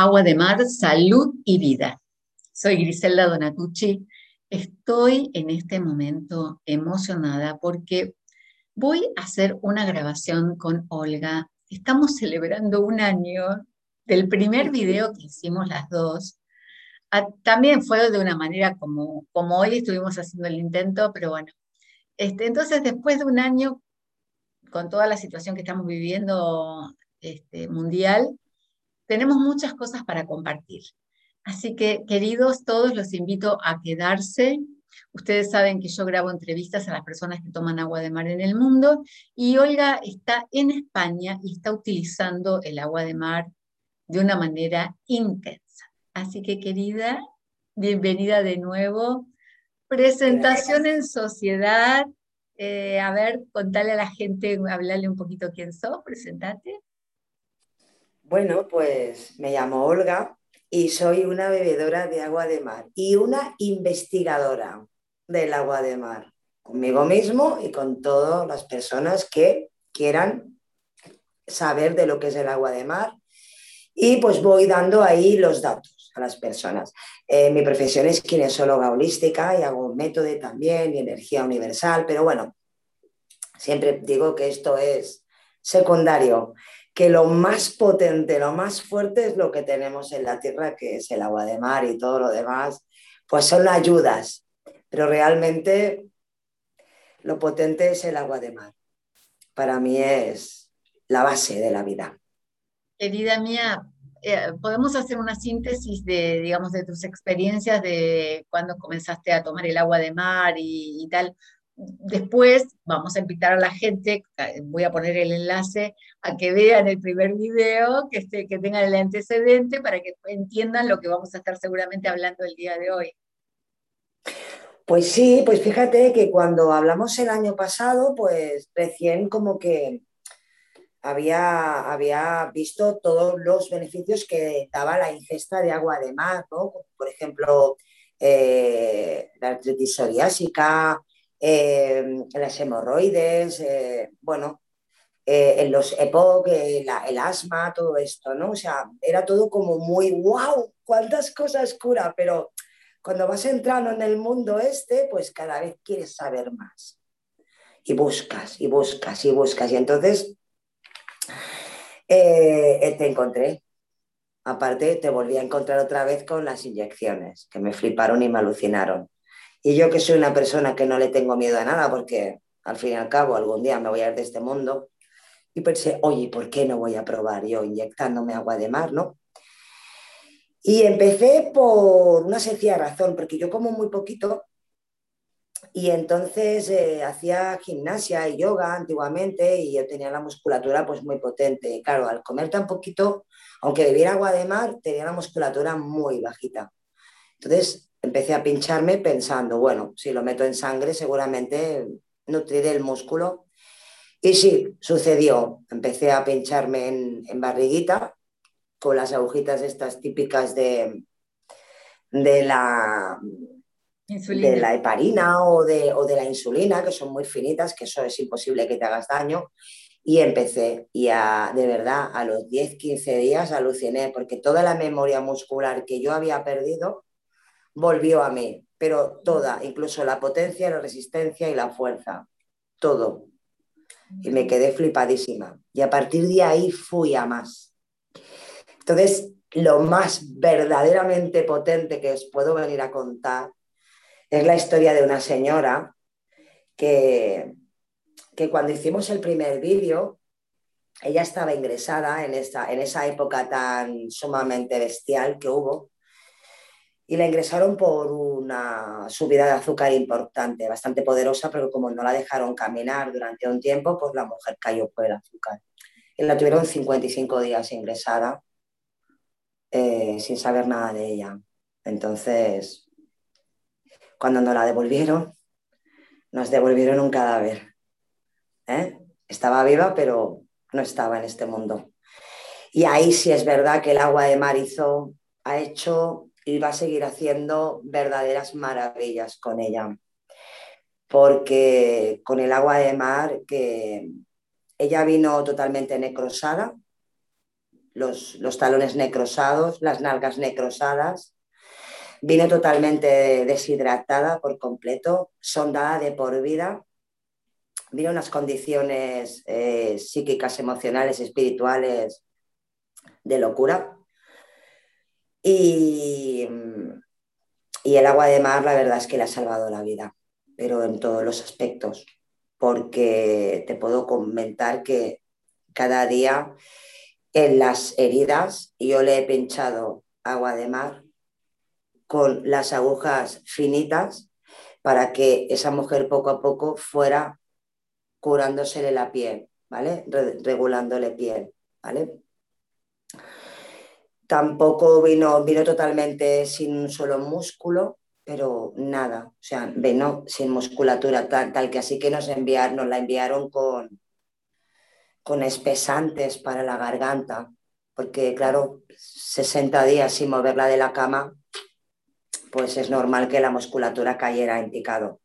Agua de Mar, Salud y Vida. Soy Griselda Donatucci. Estoy en este momento emocionada porque voy a hacer una grabación con Olga. Estamos celebrando un año del primer video que hicimos las dos. Ah, también fue de una manera como, como hoy estuvimos haciendo el intento, pero bueno. Este, entonces, después de un año, con toda la situación que estamos viviendo este, mundial, tenemos muchas cosas para compartir. Así que, queridos, todos los invito a quedarse. Ustedes saben que yo grabo entrevistas a las personas que toman agua de mar en el mundo y Olga está en España y está utilizando el agua de mar de una manera intensa. Así que, querida, bienvenida de nuevo. Presentación en sociedad. Eh, a ver, contale a la gente, hablarle un poquito quién sos, presentate. Bueno, pues me llamo Olga y soy una bebedora de agua de mar y una investigadora del agua de mar, conmigo mismo y con todas las personas que quieran saber de lo que es el agua de mar. Y pues voy dando ahí los datos a las personas. Eh, mi profesión es kinesióloga holística y hago método también y energía universal, pero bueno, siempre digo que esto es secundario que lo más potente, lo más fuerte es lo que tenemos en la tierra, que es el agua de mar y todo lo demás, pues son ayudas, pero realmente lo potente es el agua de mar. Para mí es la base de la vida. Querida mía, eh, podemos hacer una síntesis de, digamos, de tus experiencias de cuando comenzaste a tomar el agua de mar y tal, Después vamos a invitar a la gente, voy a poner el enlace, a que vean el primer video, que, esté, que tengan el antecedente para que entiendan lo que vamos a estar seguramente hablando el día de hoy. Pues sí, pues fíjate que cuando hablamos el año pasado, pues recién como que había, había visto todos los beneficios que daba la ingesta de agua de mar, ¿no? Por ejemplo, eh, la artritis psoriásica, eh, las hemorroides, eh, bueno, eh, en los EPOC, el asma, todo esto, ¿no? O sea, era todo como muy, wow, cuántas cosas cura, pero cuando vas entrando en el mundo este, pues cada vez quieres saber más. Y buscas, y buscas, y buscas. Y entonces te encontré. Aparte, te volví a encontrar otra vez con las inyecciones, que me fliparon y me alucinaron. Y yo que soy una persona que no le tengo miedo a nada, porque al fin y al cabo algún día me voy a ir de este mundo, y pensé, oye, ¿por qué no voy a probar yo inyectándome agua de mar, no? Y empecé por una sencilla razón, porque yo como muy poquito y entonces eh, hacía gimnasia y yoga antiguamente y yo tenía la musculatura pues muy potente. Claro, al comer tan poquito, aunque bebiera agua de mar, tenía la musculatura muy bajita. Entonces empecé a pincharme pensando, bueno, si lo meto en sangre seguramente nutriré el músculo. Y sí, sucedió. Empecé a pincharme en, barriguita con las agujitas estas típicas de, de la de la heparina o de, o de la insulina, que son muy finitas, que eso es imposible que te hagas daño. Y empecé, y de verdad, a los 10, 15 días aluciné, porque toda la memoria muscular que yo había perdido, volvió a mí, pero toda, incluso la potencia, la resistencia y la fuerza, todo. Y me quedé flipadísima. Y a partir de ahí fui a más. Entonces, lo más verdaderamente potente que os puedo venir a contar es la historia de una señora que, que cuando hicimos el primer vídeo, ella estaba ingresada en, esta, en esa época tan sumamente bestial que hubo y la ingresaron por una subida de azúcar importante, bastante poderosa, pero como no la dejaron caminar durante un tiempo, pues la mujer cayó por el azúcar. Y la tuvieron 55 días ingresada eh, sin saber nada de ella. Entonces, cuando nos la devolvieron, nos devolvieron un cadáver. ¿eh? Estaba viva, pero no estaba en este mundo. Y ahí sí es verdad que el agua de mar ha hecho y va a seguir haciendo verdaderas maravillas con ella. Porque con el agua de mar, que ella vino totalmente necrosada, los, los talones necrosados, las nalgas necrosadas. Vine totalmente deshidratada por completo, sondada de por vida. Vine unas condiciones eh, psíquicas, emocionales, espirituales de locura. Y, y el agua de mar, la verdad es que le ha salvado la vida, pero en todos los aspectos, porque te puedo comentar que cada día en las heridas yo le he pinchado agua de mar con las agujas finitas para que esa mujer poco a poco fuera curándosele la piel, ¿vale? regulándole piel, ¿vale? Tampoco vino, vino totalmente sin un solo músculo, pero nada, o sea, vino sin musculatura tal, tal que así que nos, enviaron, nos la enviaron con, con espesantes para la garganta, porque claro, 60 días sin moverla de la cama, pues es normal que la musculatura cayera en picado.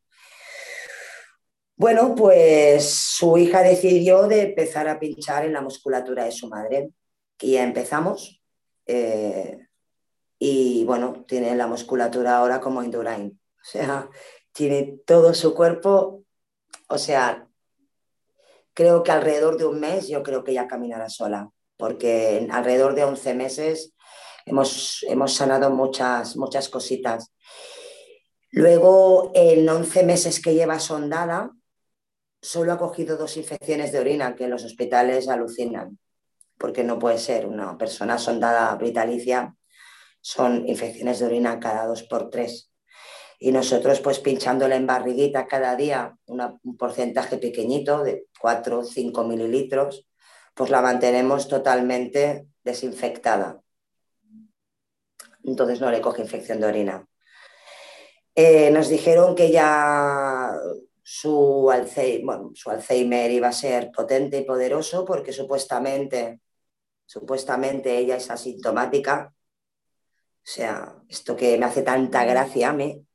Bueno, pues su hija decidió de empezar a pinchar en la musculatura de su madre y ya empezamos. Eh, y bueno, tiene la musculatura ahora como Indurain. O sea, tiene todo su cuerpo, o sea, creo que alrededor de un mes yo creo que ya caminará sola, porque alrededor de 11 meses hemos, hemos sanado muchas, muchas cositas. Luego, en 11 meses que lleva sondada, solo ha cogido dos infecciones de orina, que en los hospitales alucinan porque no puede ser una persona sondada vitalicia, son infecciones de orina cada dos por tres. Y nosotros, pues pinchándole en barriguita cada día un porcentaje pequeñito de 4 o 5 mililitros, pues la mantenemos totalmente desinfectada. Entonces no le coge infección de orina. Eh, nos dijeron que ya su Alzheimer, su Alzheimer iba a ser potente y poderoso porque supuestamente Supuestamente ella es asintomática. O sea, esto que me hace tanta gracia a mí.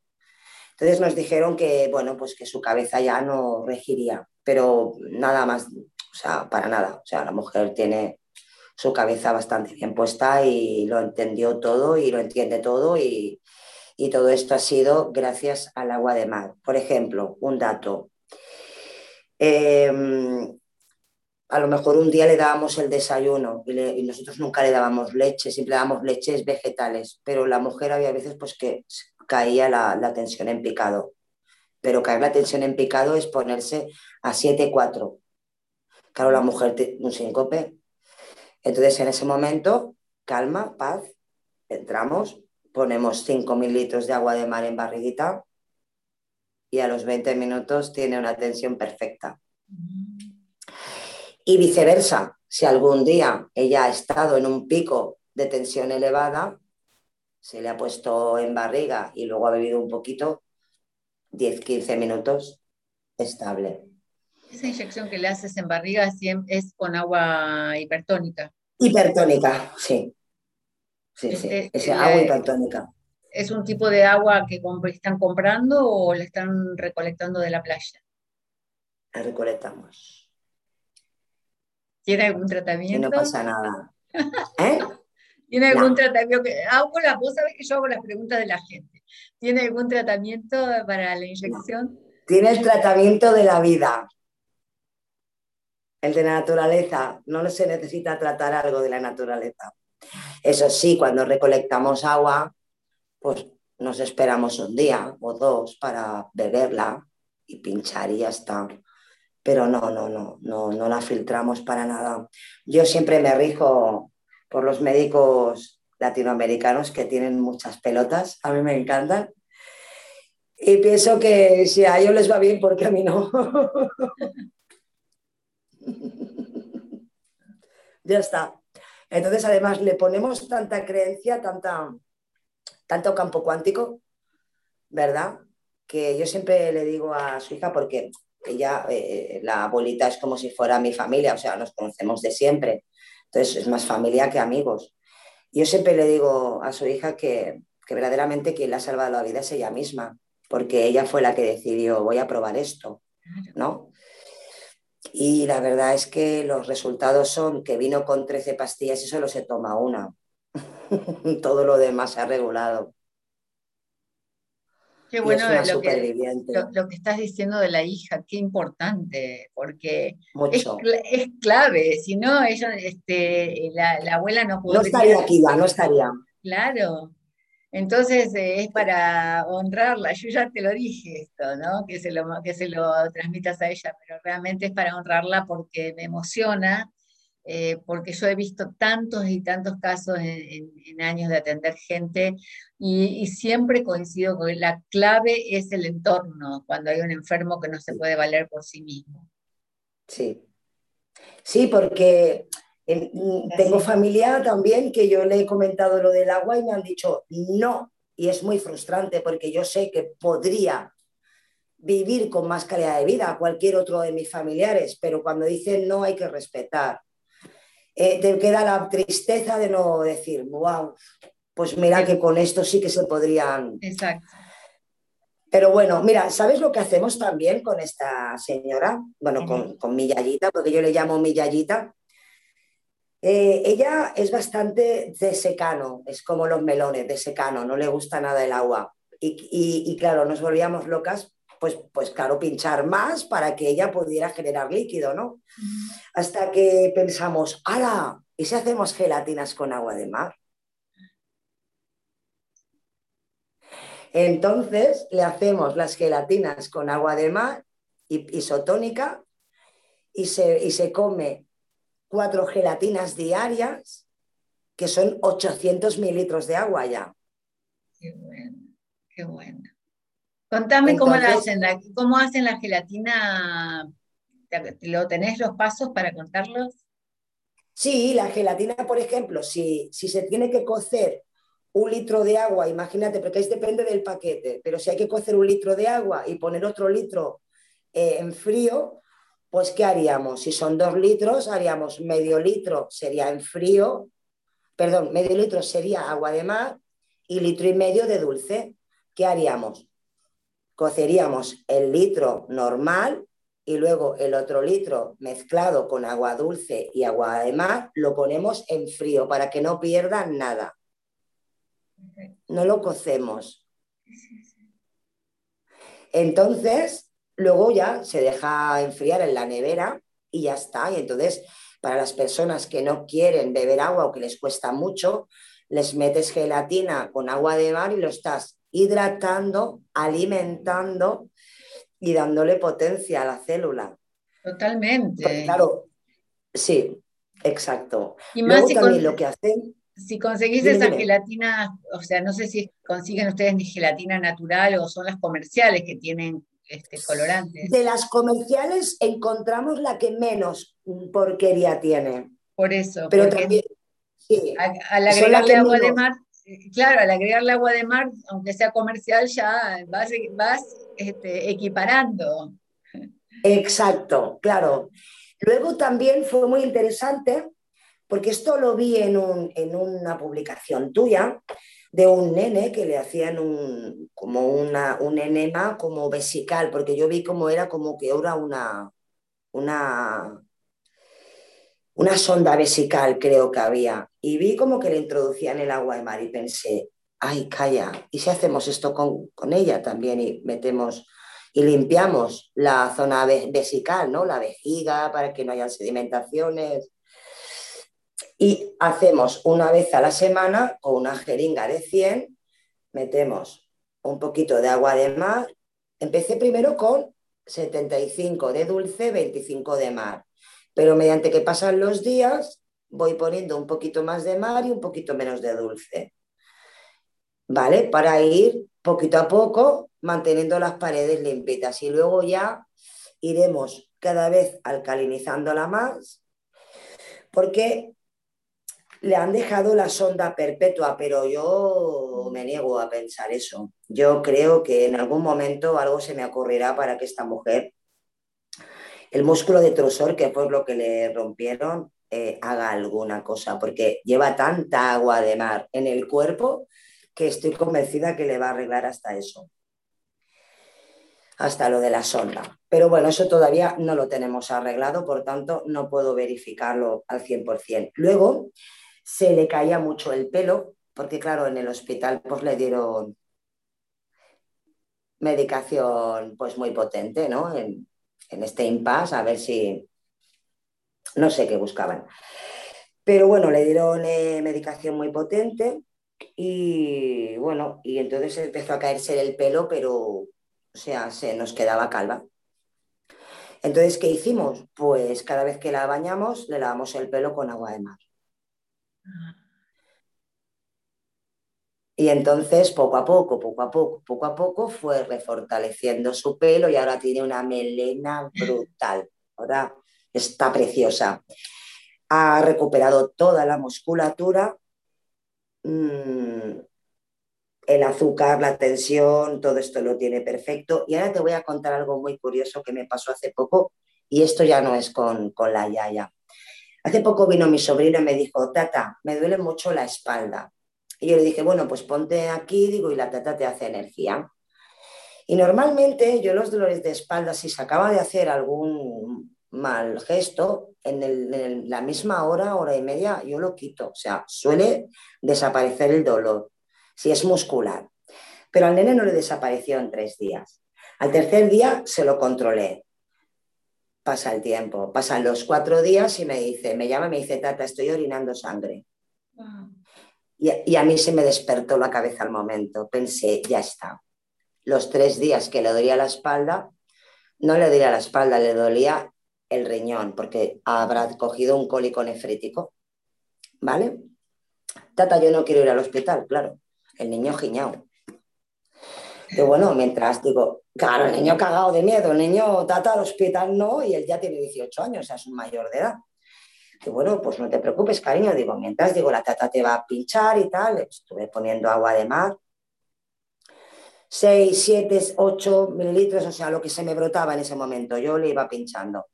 Entonces nos dijeron que, bueno, pues que su cabeza ya no regiría, pero nada más, o sea, para nada. O sea, la mujer tiene su cabeza bastante bien puesta y lo entendió todo y lo entiende todo y, y todo esto ha sido gracias al agua de mar. Por ejemplo, un dato. Eh, a lo mejor un día le dábamos el desayuno y, nosotros nunca le dábamos leche, siempre dábamos leches vegetales, pero la mujer había veces pues que caía la, tensión en picado. Pero caer la tensión en picado es ponerse a 7-4. Claro, la mujer un síncope. Entonces en ese momento, calma, paz, entramos, ponemos 5 litros de agua de mar en barriguita y a los 20 minutos tiene una tensión perfecta. Y viceversa, si algún día ella ha estado en un pico de tensión elevada, se le ha puesto en barriga y luego ha bebido un poquito, 10-15 minutos, estable. Esa inyección que le haces en barriga es con agua hipertónica. Hipertónica, sí. Sí, sí, este, es agua hipertónica. ¿Es un tipo de agua que están comprando o la están recolectando de la playa? La recolectamos. ¿Tiene algún tratamiento? no pasa nada. ¿Eh? ¿Tiene algún tratamiento? Hago la, vos sabés que yo hago las preguntas de la gente. ¿Tiene algún tratamiento para la inyección? Tiene el tratamiento de la vida. El de la naturaleza. No se necesita tratar algo de la naturaleza. Eso sí, cuando recolectamos agua, pues nos esperamos un día o dos para beberla y pinchar y ya está pero no, no, no, no, no la filtramos para nada. Yo siempre me rijo por los médicos latinoamericanos que tienen muchas pelotas, a mí me encantan. Y pienso que si a ellos les va bien, porque a mí no? ya está. Entonces, además, le ponemos tanta creencia, tanta, tanto campo cuántico, ¿verdad? Que yo siempre le digo a su hija, porque ella, eh, la abuelita es como si fuera mi familia, o sea, nos conocemos de siempre. Entonces es más familia que amigos. Yo siempre le digo a su hija que, que verdaderamente quien le ha salvado la vida es ella misma, porque ella fue la que decidió, voy a probar esto, ¿no? Y la verdad es que los resultados son que vino con 13 pastillas y solo se toma una. Todo lo demás se ha regulado. Qué bueno lo que, lo, que, estás diciendo de la hija, qué importante, porque es, es, clave, si no, ella, este, la, la, abuela no podría... No estaría aquí, no estaría. Claro, entonces eh, es para honrarla, yo ya te lo dije esto, ¿no? Que se, lo, que se lo transmitas a ella, pero realmente es para honrarla porque me emociona, eh, porque yo he visto tantos y tantos casos en, años de atender gente y, siempre coincido con la clave es el entorno, cuando hay un enfermo que no se puede valer por sí mismo. Sí, sí, porque tengo familia también que yo le he comentado lo del agua y me han dicho no. Y es muy frustrante porque yo sé que podría vivir con más calidad de vida a cualquier otro de mis familiares, pero cuando dicen no hay que respetar. Eh, te queda la tristeza de no decir, wow, pues mira que con esto sí que se podrían. Exacto. Pero bueno, mira, ¿sabes lo que hacemos también con esta señora? Bueno, con, con mi yayita, porque yo le llamo mi yayita. Eh, ella es bastante de secano, es como los melones, de secano, no le gusta nada el agua. Y, claro, nos volvíamos locas, pues, pues claro, pinchar más para que ella pudiera generar líquido, ¿no? Hasta que pensamos, ¡hala! ¿Y si hacemos gelatinas con agua de mar? Entonces le hacemos las gelatinas con agua de mar isotónica y se, y se come cuatro gelatinas diarias, que son 800 mililitros de agua ya. Qué bueno, qué bueno. Contame cómo, la hacen, la, cómo hacen la gelatina. ¿Lo tenés los pasos para contarlos? Sí, la gelatina, por ejemplo, si, si se tiene que cocer un litro de agua, imagínate, porque ahí depende del paquete, pero si hay que cocer un litro de agua y poner otro litro eh, en frío, pues ¿qué haríamos? Si son dos litros, haríamos medio litro, sería en frío, perdón, medio litro sería agua de mar y litro y medio de dulce. ¿Qué haríamos? Coceríamos el litro normal y luego el otro litro mezclado con agua dulce y agua de mar lo ponemos en frío para que no pierdan nada. No lo cocemos. Entonces, Luego ya se deja enfriar en la nevera y ya está. Y entonces, para las personas que no quieren beber agua o que les cuesta mucho, les metes gelatina con agua de mar y lo estás hidratando, alimentando y dándole potencia a la célula. Totalmente. claro, sí, exacto. Y más si también lo que hacen. Si conseguís esa gelatina, o sea, no sé si consiguen ustedes gelatina natural o son las comerciales que tienen este, colorantes. De las comerciales encontramos la que menos porquería tiene. Por eso. Pero también, al agregarle agua de mar, claro, al agregarle agua de mar, aunque sea comercial, ya vas, vas este, equiparando. Exacto, claro. Luego también fue muy interesante, porque esto lo vi en, en una publicación tuya, de un nene que le hacían un, como una, un enema como vesical, porque yo vi como era como que era una, una, una sonda vesical, creo que había, y vi como que le introducían el agua de mar y pensé, ay, calla, ¿y si hacemos esto con, con ella también y metemos y limpiamos la zona vesical, ¿no? La vejiga para que no haya sedimentaciones y hacemos una vez a la semana con una jeringa de 100, metemos un poquito de agua de mar. Empecé primero con 75 de dulce, 25 de mar, pero mediante que pasan los días voy poniendo un poquito más de mar y un poquito menos de dulce. ¿Vale? Para ir poquito a poco manteniendo las paredes limpitas y luego ya iremos cada vez alcalinizándola más porque le han dejado la sonda perpetua, pero yo me niego a pensar eso. Yo creo que en algún momento algo se me ocurrirá para que esta mujer, el músculo de trusor, que fue lo que le rompieron, eh, haga alguna cosa, porque lleva tanta agua de mar en el cuerpo que estoy convencida que le va a arreglar hasta eso. hasta lo de la sonda. Pero bueno, eso todavía no lo tenemos arreglado, por tanto no puedo verificarlo al 100%. Luego se le caía mucho el pelo, porque claro, en el hospital pues le dieron medicación pues muy potente, ¿no? En, este impasse, a ver si, no sé qué buscaban. Pero bueno, le dieron eh, medicación muy potente y bueno, y entonces empezó a caerse el pelo, pero o sea, se nos quedaba calva. Entonces, ¿qué hicimos? Pues cada vez que la bañamos, le lavamos el pelo con agua de mar. Y entonces, poco a poco, poco a poco, poco a poco, fue refortaleciendo su pelo y ahora tiene una melena brutal. Ahora está preciosa. Ha recuperado toda la musculatura. Mm, el azúcar, la tensión, todo esto lo tiene perfecto. Y ahora te voy a contar algo muy curioso que me pasó hace poco, y esto ya no es con, la yaya. Hace poco vino mi sobrino y me dijo, tata, me duele mucho la espalda. Y yo le dije, bueno, pues ponte aquí, digo, y la tata te hace energía. Y normalmente yo los dolores de espalda, si se acaba de hacer algún mal gesto, en la misma hora, hora y media, yo lo quito. O sea, suele desaparecer el dolor si es muscular. Pero al nene no le desapareció en tres días. Al tercer día se lo controlé. Pasa el tiempo, pasan los cuatro días y me dice, me llama y me dice, tata, estoy orinando sangre. Y, y, a mí se me despertó la cabeza al momento. Pensé, ya está. Los tres días que le dolía la espalda, no le dolía la espalda, le dolía el riñón, porque habrá cogido un cólico nefrítico. ¿Vale? Tata, yo no quiero ir al hospital, claro el niño giñao. Y bueno, mientras digo, claro, el niño cagado de miedo, el niño tata al hospital no, y él ya tiene 18 años, o sea, es un mayor de edad. Que bueno, pues no te preocupes, cariño, digo, mientras digo, la tata te va a pinchar y tal, estuve poniendo agua de mar, 6, 7, 8 mililitros, o sea, lo que se me brotaba en ese momento, yo le iba pinchando.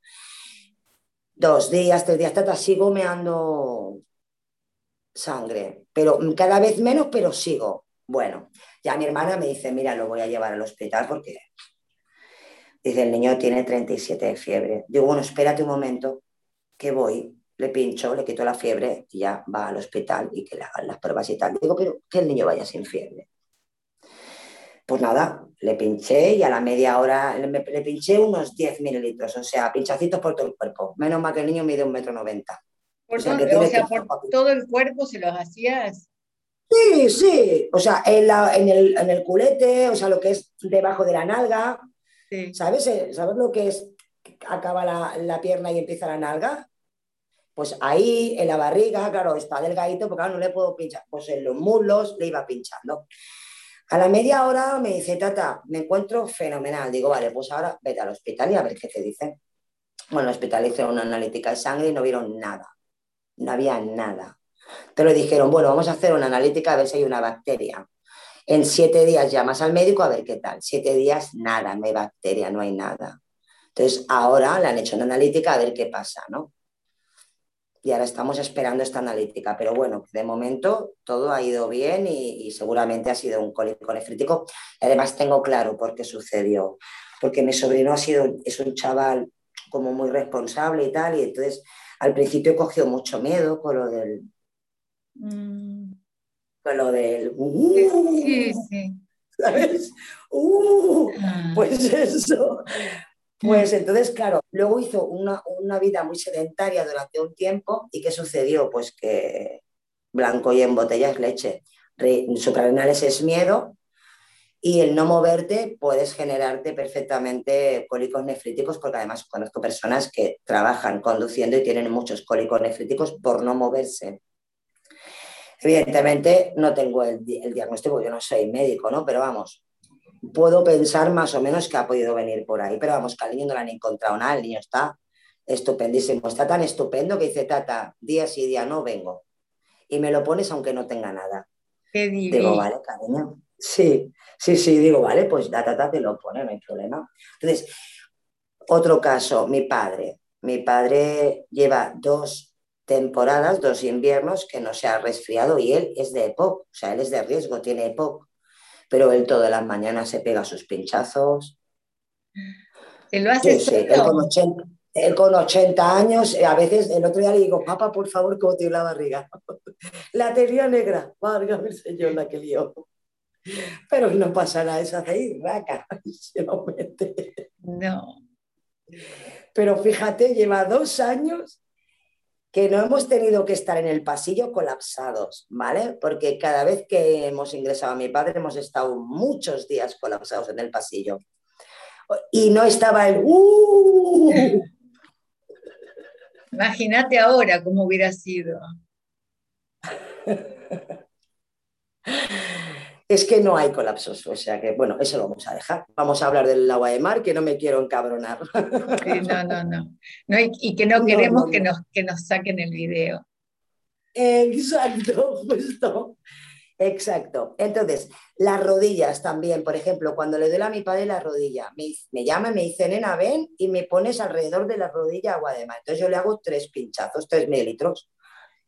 Dos días, tres días, tata, sigo meando sangre, pero cada vez menos, pero sigo. Bueno, ya mi hermana me dice, mira, lo voy a llevar al hospital porque dice, el niño tiene 37 de fiebre. Digo, bueno, espérate un momento, que voy, le pincho, le quito la fiebre y ya va al hospital y que le hagan las pruebas y tal. Digo, pero que el niño vaya sin fiebre. Pues nada, le pinché y a la media hora le, le pinché unos 10 mililitros, o sea, pinchacitos por todo el cuerpo. Menos mal que el niño mide un metro noventa. Por o sea, por todo el cuerpo se los hacías. Sí, sí. O sea, en, el, culete, o sea, lo que es debajo de la nalga. ¿Sabes? Eh, ¿Sabes lo que es? Acaba la, pierna y empieza la nalga. Pues ahí, en la barriga, claro, está delgadito, porque ahora no le puedo pinchar. Pues en los muslos le iba pinchando. A la media hora me dice, Tata, me encuentro fenomenal. Digo, vale, pues ahora vete al hospital y a ver qué te dicen. Bueno, el hospital hizo una analítica de sangre y no vieron nada no había nada. Pero dijeron, bueno, vamos a hacer una analítica a ver si hay una bacteria. En siete días llamas al médico a ver qué tal. Siete días, nada, no hay bacteria, no hay nada. Entonces, ahora le han hecho una analítica a ver qué pasa, ¿no? Y ahora estamos esperando esta analítica. Pero bueno, de momento todo ha ido bien y, seguramente ha sido un cólico nefrítico. Además, tengo claro por qué sucedió. Porque mi sobrino ha sido, es un chaval como muy responsable y tal, y entonces al principio cogió mucho miedo con lo del... Mm. Con lo del... Uh, sí, sí. ¿Sabes? Uh, ah. Pues eso. Pues entonces, claro, luego hizo una, vida muy sedentaria durante un tiempo y ¿qué sucedió? Pues que blanco y en botellas leche. Suprarrenales es miedo, y el no moverte puedes generarte perfectamente cólicos nefríticos, porque además conozco personas que trabajan conduciendo y tienen muchos cólicos nefríticos por no moverse. Evidentemente no tengo el, diagnóstico, yo no soy médico, ¿no? Pero vamos, puedo pensar más o menos que ha podido venir por ahí. Pero vamos, que al niño no le han encontrado nada, el niño está estupendísimo, está tan estupendo que dice, tata, día sí, día no vengo. Y me lo pones aunque no tenga nada. Qué Digo, vale, cariño. Sí, sí, sí, digo, vale, pues la tata te lo pone, no hay problema. Entonces, otro caso, mi padre. Mi padre lleva dos temporadas, dos inviernos que no se ha resfriado y él es de EPOC, o sea, él es de riesgo, tiene EPOC, pero él todas las mañanas se pega sus pinchazos, ¿Te lo hace sí, él con 80, años, eh, a veces el otro día le digo, papá, por favor, ¿cómo tiene la barriga? la tenía negra, válgame el señor, la que lió. Pero no pasa nada, es hace raca, se lo mete. No. Pero fíjate, lleva dos años que no hemos tenido que estar en el pasillo colapsados, ¿vale? Porque cada vez que hemos ingresado a mi padre hemos estado muchos días colapsados en el pasillo. Y no estaba el... ¡Uh! Imagínate ahora cómo hubiera sido. Es que no hay colapsos, o sea que, bueno, eso lo vamos a dejar. Vamos a hablar del agua de mar, que no me quiero encabronar. no, no, no, y, que no queremos Que, nos, que nos saquen el video. Exacto, justo. Exacto. Entonces, las rodillas también, por ejemplo, cuando le doy a mi padre la rodilla, me, me llama y me dice, nena, ven y me pones alrededor de la rodilla agua de mar. Entonces yo le hago tres pinchazos, tres mililitros,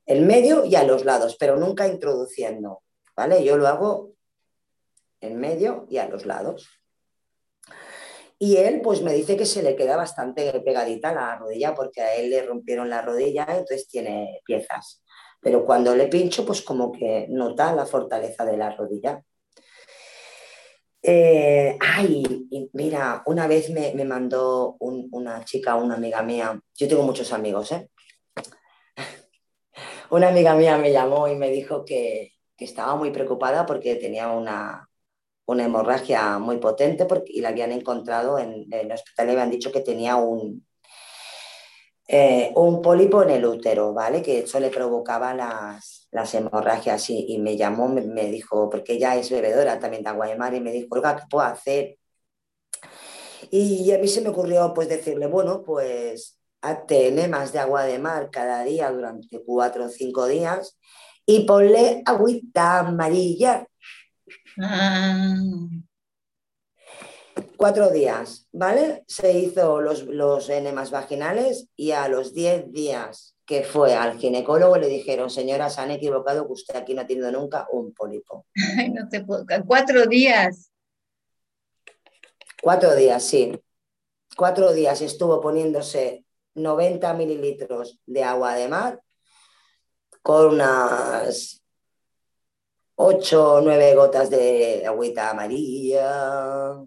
el medio y a los lados, pero nunca introduciendo, ¿vale? Yo lo hago en medio y a los lados. Y él pues me dice que se le queda bastante pegadita la rodilla porque a él le rompieron la rodilla, entonces tiene piezas pero cuando le pincho, pues como que nota la fortaleza de la rodilla. Eh, ay, mira, una vez me, mandó una chica, una amiga mía, yo tengo muchos amigos, ¿eh? Una amiga mía me llamó y me dijo que, estaba muy preocupada porque tenía una, hemorragia muy potente porque, y la habían encontrado en, en el hospital y habían dicho que tenía un, eh, un pólipo en el útero, ¿vale? Que eso le provocaba las, hemorragias y, me llamó, me, dijo, porque ella es bebedora también de agua de mar y me dijo, Olga, ¿qué puedo hacer? Y a mí se me ocurrió pues decirle, bueno, pues hazte enemas de agua de mar cada día durante cuatro o cinco días y ponle agüita amarilla. Ah cuatro días, ¿vale? Se hizo los, los enemas vaginales y a los diez días que fue al ginecólogo le dijeron, señora, se han equivocado que usted aquí no ha tenido nunca un pólipo. Ay, no te puedo... Cuatro días. Cuatro días, sí. Cuatro días estuvo poniéndose 90 mililitros de agua de mar con unas ocho o nueve gotas de agüita amarilla,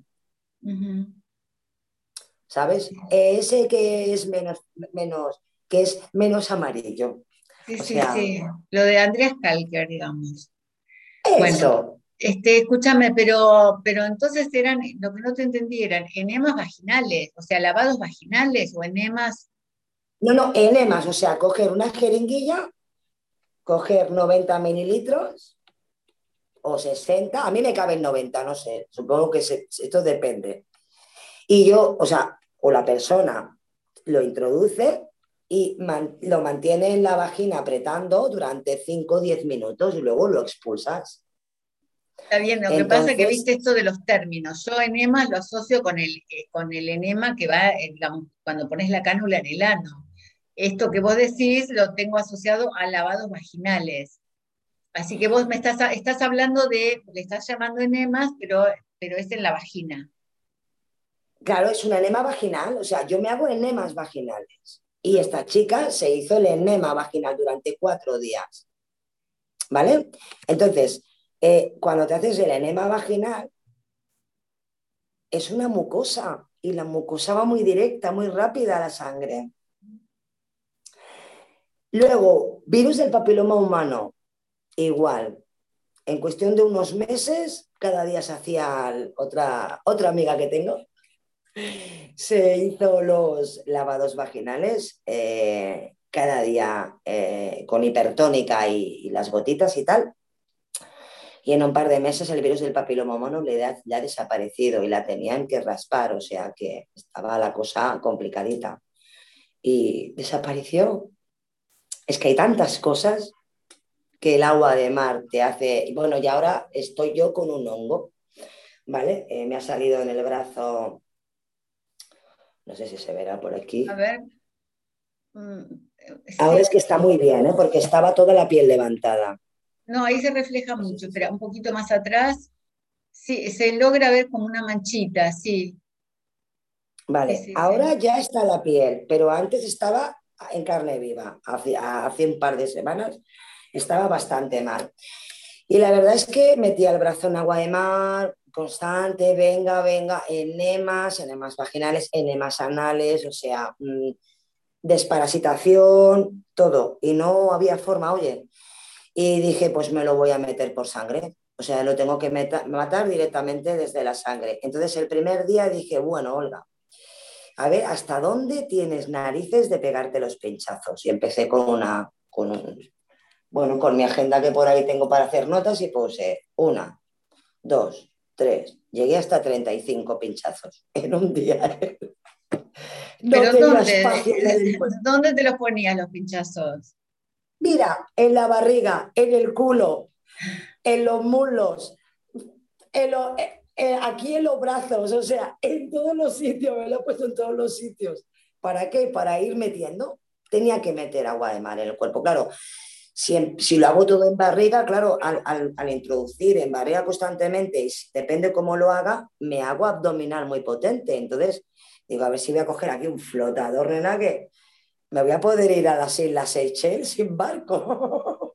¿Sabes? Ese que es menos, menos, que es menos amarillo. Sí, sí, sí. Lo de Andreas Kalker, digamos. Eso. Bueno, este, escúchame, pero, pero entonces eran, lo que no te entendí, eran enemas vaginales, o sea, lavados vaginales o enemas. No, no, enemas, o sea, coger una jeringuilla, coger 90 mililitros o 60, a mí me caben 90, no sé, supongo que esto depende. Y yo, o sea, o la persona lo introduce y lo mantiene en la vagina apretando durante 5 o 10 minutos y luego lo expulsas. Está bien, lo que pasa es que viste esto de los términos. Yo enema lo asocio con el, eh, con el enema que va, eh, digamos, cuando pones la cánula en el ano. Esto que vos decís lo tengo asociado a lavados vaginales. Así que vos me estás, estás hablando de, le estás llamando enemas, pero, pero es en la vagina. Claro, es un enema vaginal, o sea, yo me hago enemas vaginales. Y esta chica se hizo el enema vaginal durante cuatro días. ¿Vale? Entonces, eh, cuando te haces el enema vaginal, es una mucosa y la mucosa va muy directa, muy rápida a la sangre. Luego, virus del papiloma humano, igual. En cuestión de unos meses, cada día se hacía otra, otra amiga que tengo, se hizo los lavados vaginales eh, cada día eh, con hipertónica y, las gotitas y tal. Y en un par de meses el virus del papiloma humano le ha, ha desaparecido y la tenían que raspar, o sea que estaba la cosa complicadita. Y desapareció. Es que hay tantas cosas que el agua de mar te hace. Bueno, y ahora estoy yo con un hongo, ¿vale? Eh, me ha salido en el brazo, no sé si se verá por aquí. A ver. Mm, ahora es que está muy bien, ¿eh? porque estaba toda la piel levantada. No, ahí se refleja mucho. Espera, un poquito más atrás. Sí, se logra ver como una manchita, sí. Vale, ahora ya está la piel, pero antes estaba en carne viva. Hace, hace un par de semanas estaba bastante mal. Y la verdad es que metía el brazo en agua de mar, constante, venga, venga, enemas, enemas vaginales, enemas anales, o sea, mm, desparasitación, todo. Y no había forma, oye. Y dije, pues me lo voy a meter por sangre. O sea, lo tengo que matar directamente desde la sangre. Entonces, el primer día dije, bueno, Olga, a ver, ¿hasta dónde tienes narices de pegarte los pinchazos? Y empecé con una, con bueno, con mi agenda que por ahí tengo para hacer notas y puse una, dos, tres, llegué hasta 35 pinchazos en un día. ¿Pero dónde, dónde te los ponías los pinchazos? Mira, en la barriga, en el culo, en los muslos, en eh, eh, aquí en los brazos, o sea, en todos los sitios, me lo he puesto en todos los sitios. ¿Para qué? Para ir metiendo. Tenía que meter agua de mar en el cuerpo. Claro, si, lo hago todo en barriga, claro, al, introducir en barriga constantemente, y depende cómo lo haga, me hago abdominal muy potente. Entonces, digo, a ver si voy a coger aquí un flotador, nena, que me voy a poder ir a las Islas Seychelles sin barco.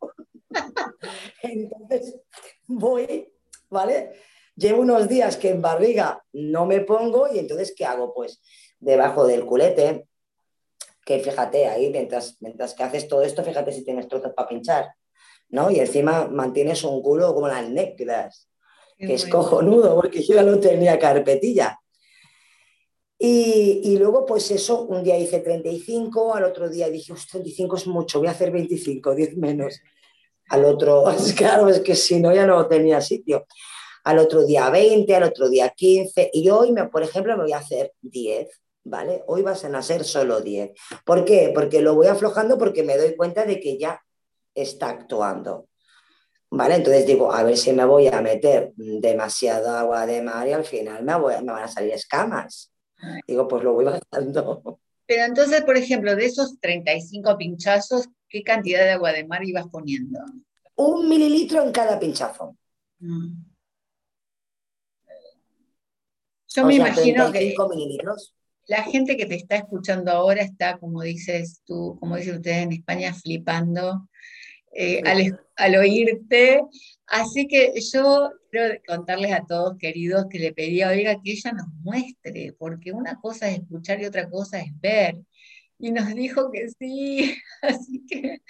Entonces, voy, ¿vale? Llevo unos días que en barriga no me pongo y entonces, ¿qué hago? Pues debajo del culete, que fíjate, ahí mientras, mientras que haces todo esto, fíjate si tienes trozos para pinchar, ¿no? Y encima mantienes un culo como las negras, que es cojonudo, porque yo ya lo tenía carpetilla. Y, y, luego, pues eso, un día hice 35, al otro día dije, 35 es mucho, voy a hacer 25, 10 menos. Al otro, claro, es que si no, ya no tenía sitio. Al otro día 20, al otro día 15, y hoy, me, por ejemplo, me voy a hacer 10. ¿Vale? Hoy vas a nacer solo 10. ¿Por qué? Porque lo voy aflojando porque me doy cuenta de que ya está actuando. ¿Vale? Entonces digo, a ver si me voy a meter demasiado agua de mar y al final me, voy, me van a salir escamas. Digo, pues lo voy bajando. Pero entonces, por ejemplo, de esos 35 pinchazos, ¿qué cantidad de agua de mar ibas poniendo? Un mililitro en cada pinchazo. Mm. Yo me imagino que. mililitros la gente que te está escuchando ahora está, como dices tú, como dicen ustedes en España, flipando eh, al, oírte. Así que yo quiero contarles a todos, queridos, que le pedí a Olga que ella nos muestre, porque una cosa es escuchar y otra cosa es ver. Y nos dijo que sí, así que,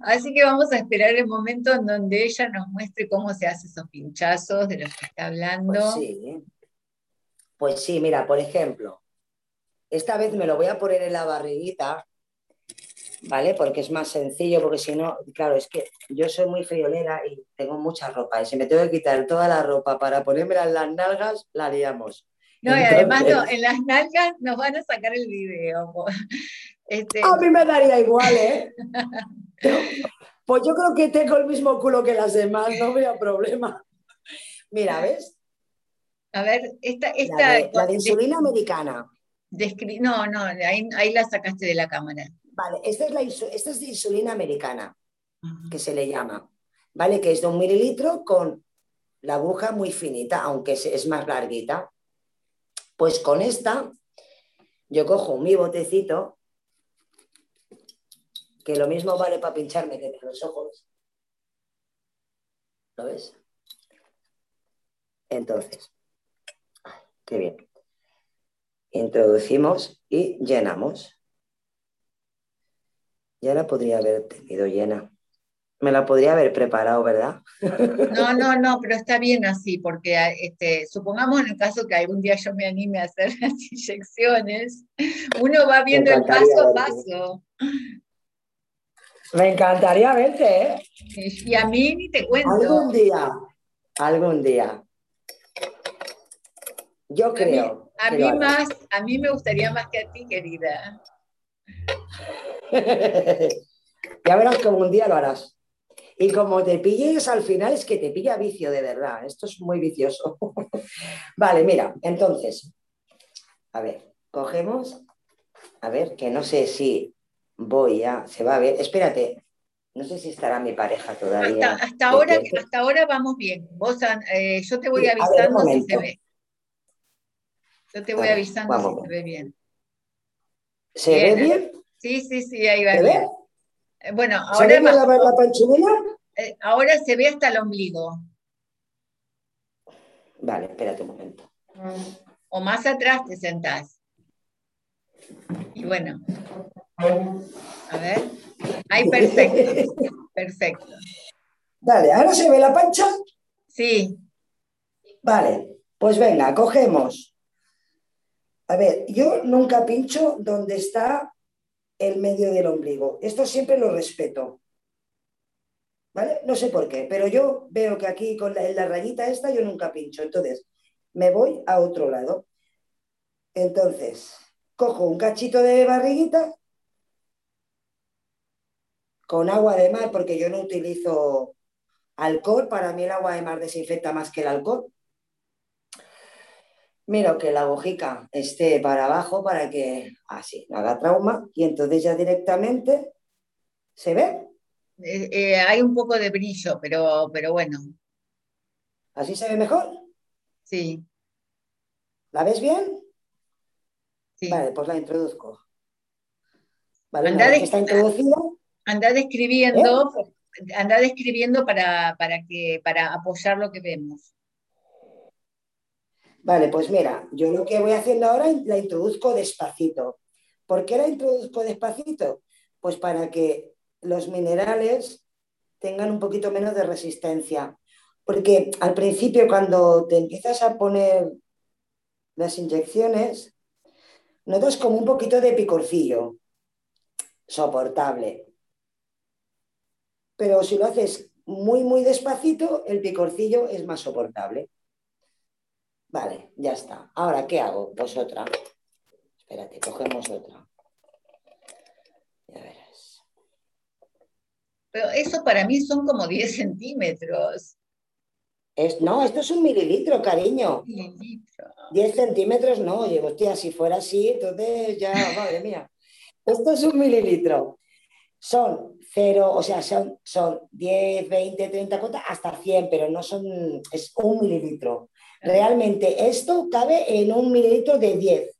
así que vamos a esperar el momento en donde ella nos muestre cómo se hacen esos pinchazos de los que está hablando. Pues sí, pues sí mira, por ejemplo, esta vez me lo voy a poner en la barriguita, ¿vale? Porque es más sencillo, porque si no, claro, es que yo soy muy friolera y tengo mucha ropa. Y si me tengo que quitar toda la ropa para ponérmela en las nalgas, la haríamos. No, y además en las nalgas nos van a sacar el video. Este... A mí me daría igual, ¿eh? pues yo creo que tengo el mismo culo que las demás, no habría problema. Mira, ¿ves? A ver, esta... esta la de insulina americana no, no, ahí, la sacaste de la cámara. Vale, esta es, la, esta es de insulina americana, que se le llama, ¿vale? Que es de un mililitro con la aguja muy finita, aunque es, más larguita. Pues con esta, yo cojo mi botecito, que lo mismo vale para pincharme que los ojos. ¿Lo ves? Entonces, qué bien introducimos y llenamos. Ya la podría haber tenido llena. Me la podría haber preparado, ¿verdad? No, no, no, pero está bien así, porque este, supongamos en el caso que algún día yo me anime a hacer las inyecciones, uno va viendo el paso a paso. Me encantaría verte, ¿eh? Y a mí ni te cuento. Algún día, algún día. Yo creo. A mí más, a mí me gustaría más que a ti, querida. ya verás como un día lo harás. Y como te pilles al final es que te pilla vicio de verdad. Esto es muy vicioso. vale, mira, entonces, a ver, cogemos, a ver, que no sé si voy a, se va a ver, espérate, no sé si estará mi pareja todavía. Hasta, ahora, hasta ahora vamos bien. Vos, eh, yo te voy avisando si se ve. Yo te voy avisando si se ve bien. ¿Se ve bien? Sí, sí, sí, ahí va. ¿Se ve? Eh, bueno, ahora. ¿Se ve la, la eh, ahora se ve hasta el ombligo. Vale, espérate un momento. O más atrás te sentás. Y bueno. A ver. Ahí, perfecto. Perfecto. Dale, ¿ahora se ve la pancha? Sí. Vale, pues venga, cogemos. A ver, yo nunca pincho donde está el medio del ombligo. Esto siempre lo respeto. ¿Vale? No sé por qué, pero yo veo que aquí con la, la rayita esta yo nunca pincho. Entonces, me voy a otro lado. Entonces, cojo un cachito de barriguita con agua de mar, porque yo no utilizo alcohol. Para mí el agua de mar desinfecta más que el alcohol. Miro que la agujica esté para abajo para que así no haga trauma y entonces ya directamente se ve. Eh, eh, hay un poco de brillo, pero, pero bueno. ¿Así se ve mejor? Sí. ¿La ves bien? Sí. Vale, pues la introduzco. Vale, anda está introducida. Anda describiendo, ¿Eh? anda describiendo para, para, que, para apoyar lo que vemos. Vale, pues mira, yo lo que voy haciendo ahora la introduzco despacito. ¿Por qué la introduzco despacito? Pues para que los minerales tengan un poquito menos de resistencia. Porque al principio cuando te empiezas a poner las inyecciones, notas como un poquito de picorcillo, soportable. Pero si lo haces muy, muy despacito, el picorcillo es más soportable. Vale, ya está. Ahora, ¿qué hago? Pues otra. Espérate, cogemos otra. Ya verás. Pero eso para mí son como 10 centímetros. Es, no, esto es un mililitro, cariño. Mililitro. 10 centímetros no, oye, hostia, si fuera así, entonces ya, madre mía. Esto es un mililitro. Son cero, o sea, son, son 10, 20, 30 cuotas, hasta 100, pero no son, es un mililitro. Realmente esto cabe en un mililitro de 10.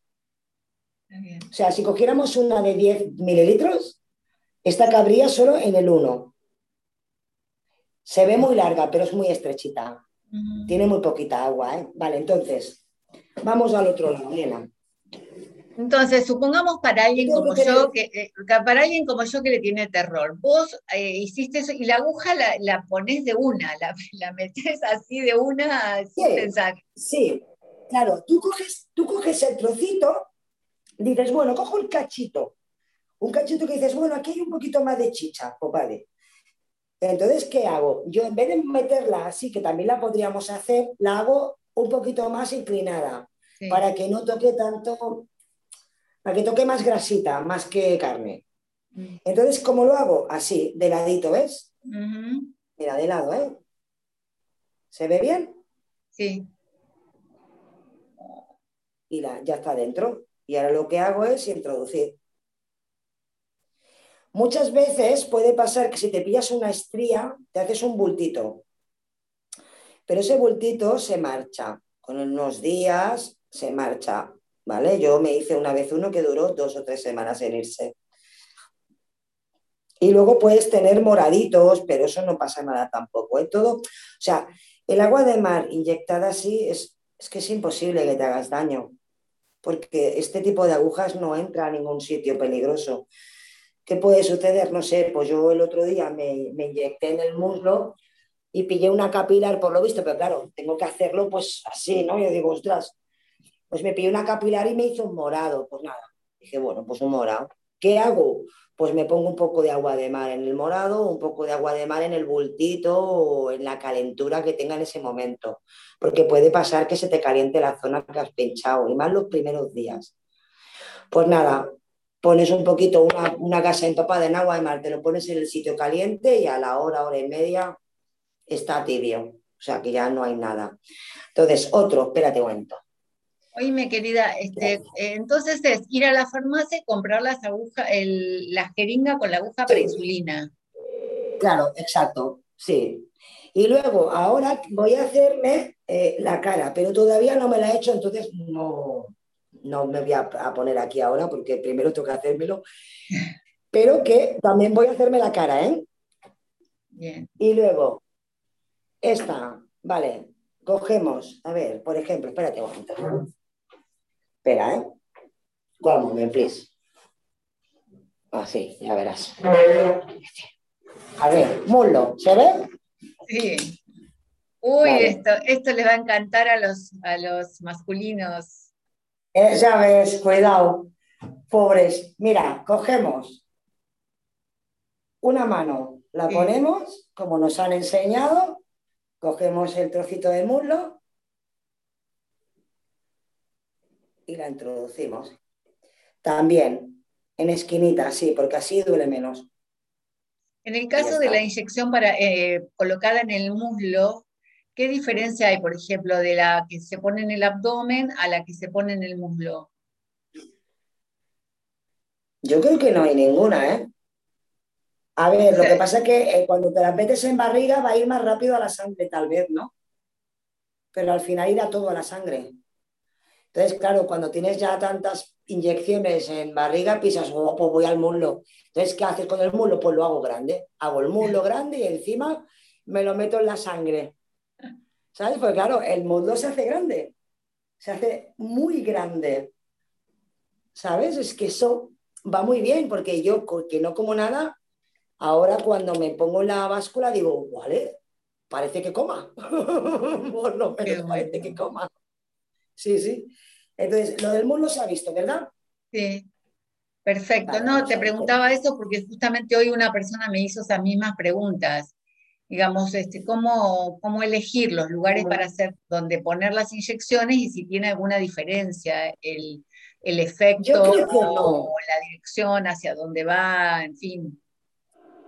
O sea, si cogiéramos una de 10 mililitros, esta cabría solo en el 1. Se ve muy larga, pero es muy estrechita. Tiene muy poquita agua, ¿eh? Vale, entonces, vamos al otro lado, Elena. Entonces, supongamos para alguien como yo, que, eh, para alguien como yo que le tiene terror, vos eh, hiciste eso y la aguja la, la pones de una, la, la metes así de una sin pensar. Sí, claro, tú coges, tú coges el trocito, dices, bueno, cojo el cachito, un cachito que dices, bueno, aquí hay un poquito más de chicha, pues vale. Entonces, ¿qué hago? Yo en vez de meterla así, que también la podríamos hacer, la hago un poquito más inclinada, para que no toque tanto para que toque más grasita, más que carne. Mm. Entonces, ¿cómo lo hago? Así, de ladito, ¿ves? Mira, de lado, ¿eh? ¿Se ve bien? Sí. Y ya está dentro. Y ahora lo que hago es introducir. Muchas veces puede pasar que si te pillas una estría, te haces un bultito. Pero ese bultito se marcha. Con unos días se marcha. ¿Vale? Yo me hice una vez uno que duró dos o tres semanas en irse. Y luego puedes tener moraditos, pero eso no pasa nada tampoco. ¿eh? Todo, o sea, el agua de mar inyectada así es, es que es imposible que te hagas daño, porque este tipo de agujas no entra a ningún sitio peligroso. ¿Qué puede suceder? No sé, pues yo el otro día me, me inyecté en el muslo y pillé una capilar por lo visto, pero claro, tengo que hacerlo pues así, ¿no? Yo digo, ostras, pues me pillé una capilar y me hizo un morado. Pues nada, dije, bueno, pues un morado. ¿Qué hago? Pues me pongo un poco de agua de mar en el morado, un poco de agua de mar en el bultito o en la calentura que tenga en ese momento. Porque puede pasar que se te caliente la zona que has pinchado, y más los primeros días. Pues nada, pones un poquito, una, una gasa empapada en agua de mar, te lo pones en el sitio caliente y a la hora, hora y media está tibio. O sea que ya no hay nada. Entonces, otro, espérate un momento. Oíme, querida, este, entonces es ir a la farmacia y comprar las agujas, el, la jeringa con la aguja para insulina. Claro, exacto, sí. Y luego, ahora voy a hacerme eh, la cara, pero todavía no me la he hecho, entonces no, no me voy a, poner aquí ahora porque primero tengo que hacérmelo, pero que también voy a hacerme la cara, ¿eh? Bien. Y luego, esta, vale, cogemos, a ver, por ejemplo, espérate un momento. Espera, ¿eh? One moment, please. Así, ya verás. A ver, muslo, ¿se ve? Sí. Uy, esto, esto les va a encantar a los, a los masculinos. Eh, ya ves, cuidado, pobres. Mira, cogemos una mano, la ponemos, como nos han enseñado, cogemos el trocito de muslo y la introducimos. También en esquinita, sí, porque así duele menos. En el caso de la inyección para, eh, colocada en el muslo, ¿qué diferencia hay, por ejemplo, de la que se pone en el abdomen a la que se pone en el muslo? Yo creo que no hay ninguna, ¿eh? A ver, lo que pasa es que eh, cuando te la metes en barriga va a ir más rápido a la sangre, tal vez, ¿no? Pero al final irá todo a la sangre. Entonces, claro, cuando tienes ya tantas inyecciones en barriga, pisas, oh, pues voy al muslo. Entonces, ¿qué haces con el muslo? Pues lo hago grande. Hago el muslo grande y encima me lo meto en la sangre. ¿Sabes? Pues claro, el muslo se hace grande. Se hace muy grande. ¿Sabes? Es que eso va muy bien porque yo, que no como nada, ahora cuando me pongo en la báscula digo, vale, parece que coma. Por lo menos parece que coma. Sí, sí. Entonces, lo del muslo se ha visto, ¿verdad? Sí. Perfecto. no, te preguntaba eso porque justamente hoy una persona me hizo esas mismas preguntas. Digamos, este, ¿cómo, cómo elegir los lugares para hacer, donde poner las inyecciones y si tiene alguna diferencia el, efecto o la dirección hacia dónde va, en fin.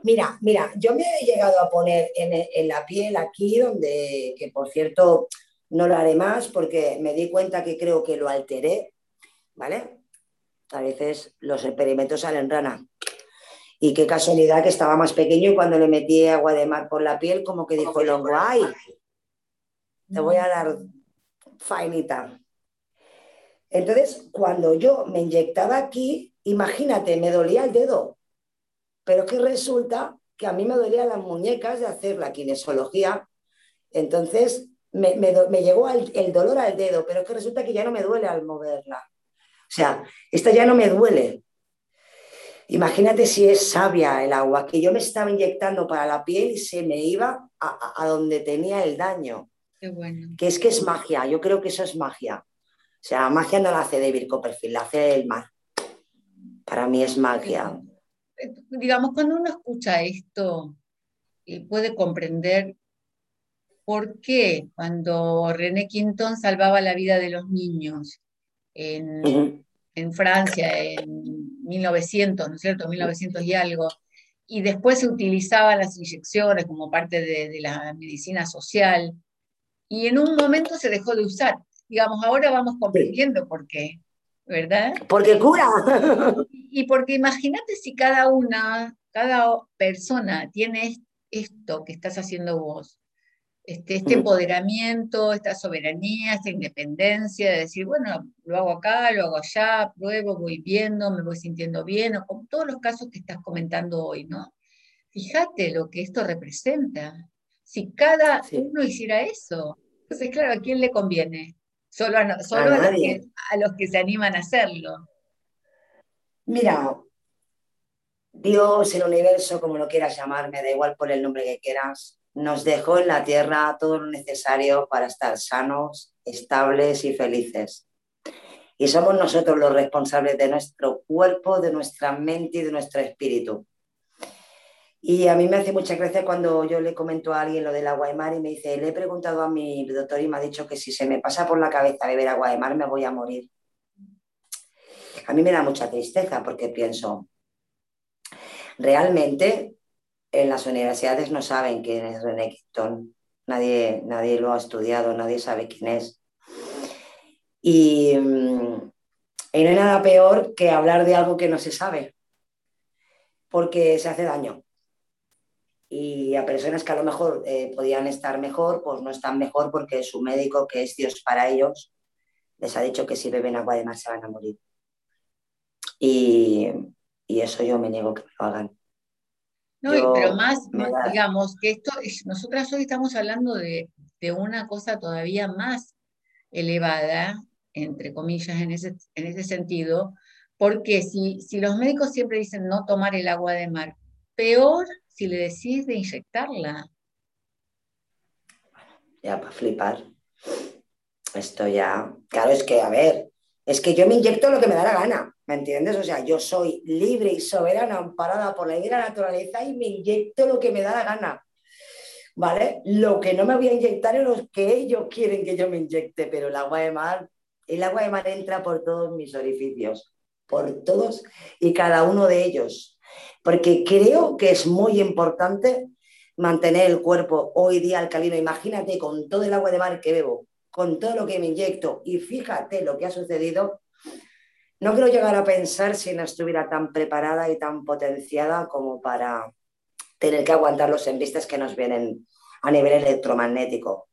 Mira, mira, yo me he llegado a poner en, en la piel aquí, donde, que por cierto, no lo haré más porque me di cuenta que creo que lo alteré, ¿vale? A veces los experimentos salen rana. Y qué casualidad que estaba más pequeño y cuando le metí agua de mar por la piel, como que dijo el hongo, ¡ay! Te voy a dar fainita. Entonces, cuando yo me inyectaba aquí, imagínate, me dolía el dedo. Pero es que resulta que a mí me dolían las muñecas de hacer la kinesiología. Entonces, me, llegó el, dolor al dedo, pero es que resulta que ya no me duele al moverla. O sea, esta ya no me duele. Imagínate si es sabia el agua, que yo me estaba inyectando para la piel y se me iba a, donde tenía el daño. Qué bueno. Que es que es magia, yo creo que eso es magia. O sea, magia no la hace David Copperfield, la hace el mar. Para mí es magia. Digamos, cuando uno escucha esto, y puede comprender por qué cuando René Quinton salvaba la vida de los niños en, Francia en 1900, ¿no es cierto? 1900 y algo, y después se utilizaban las inyecciones como parte de, la medicina social, y en un momento se dejó de usar. Digamos, ahora vamos comprendiendo por qué, ¿verdad? Porque cura. Y porque imagínate si cada una, cada persona tiene esto que estás haciendo vos, este, este, empoderamiento, esta soberanía, esta independencia, de decir, bueno, lo hago acá, lo hago allá, pruebo, voy viendo, me voy sintiendo bien, o como todos los casos que estás comentando hoy, ¿no? Fíjate lo que esto representa. Si cada uno hiciera eso, entonces, claro, ¿a quién le conviene? Solo, a, solo a, los que, a los que se animan a hacerlo. Mira, Dios, el universo, como lo quieras llamar, me da igual por el nombre que quieras, nos dejó en la tierra todo lo necesario para estar sanos, estables y felices. Y somos nosotros los responsables de nuestro cuerpo, de nuestra mente y de nuestro espíritu. Y a mí me hace mucha gracia cuando yo le comento a alguien lo del agua de mar y me dice, le he preguntado a mi doctor y me ha dicho que si se me pasa por la cabeza beber agua de mar me voy a morir. A mí me da mucha tristeza porque pienso, realmente en las universidades no saben quién es René Quinton. Nadie, nadie lo ha estudiado, nadie sabe quién es. Y, mm, y, no hay nada peor que hablar de algo que no se sabe, porque se hace daño. Y a personas que a lo mejor eh, podían estar mejor, pues no están mejor porque su médico, que es Dios para ellos, les ha dicho que si beben agua de mar se van a morir. Y, eso yo me niego que lo hagan. No, pero más, digamos, que esto, nosotras hoy estamos hablando de, una cosa todavía más elevada, entre comillas, en ese, en ese sentido, porque si, si los médicos siempre dicen no tomar el agua de mar, peor si le decís de inyectarla. Ya, para flipar. Esto ya, claro, es que, a ver, es que yo me inyecto lo que me da la gana, ¿me entiendes? O sea, yo soy libre y soberana, amparada por la la naturaleza y me inyecto lo que me da la gana. ¿Vale? Lo que no me voy a inyectar es lo que ellos quieren que yo me inyecte, pero el agua de mar, el agua de mar entra por todos mis orificios, por todos y cada uno de ellos. Porque creo que es muy importante mantener el cuerpo hoy día alcalino. Imagínate con todo el agua de mar que bebo, con todo lo que me inyecto y fíjate lo que ha sucedido, no quiero llegar a pensar si no estuviera tan preparada y tan potenciada como para tener que aguantar los embistes que nos vienen a nivel electromagnético.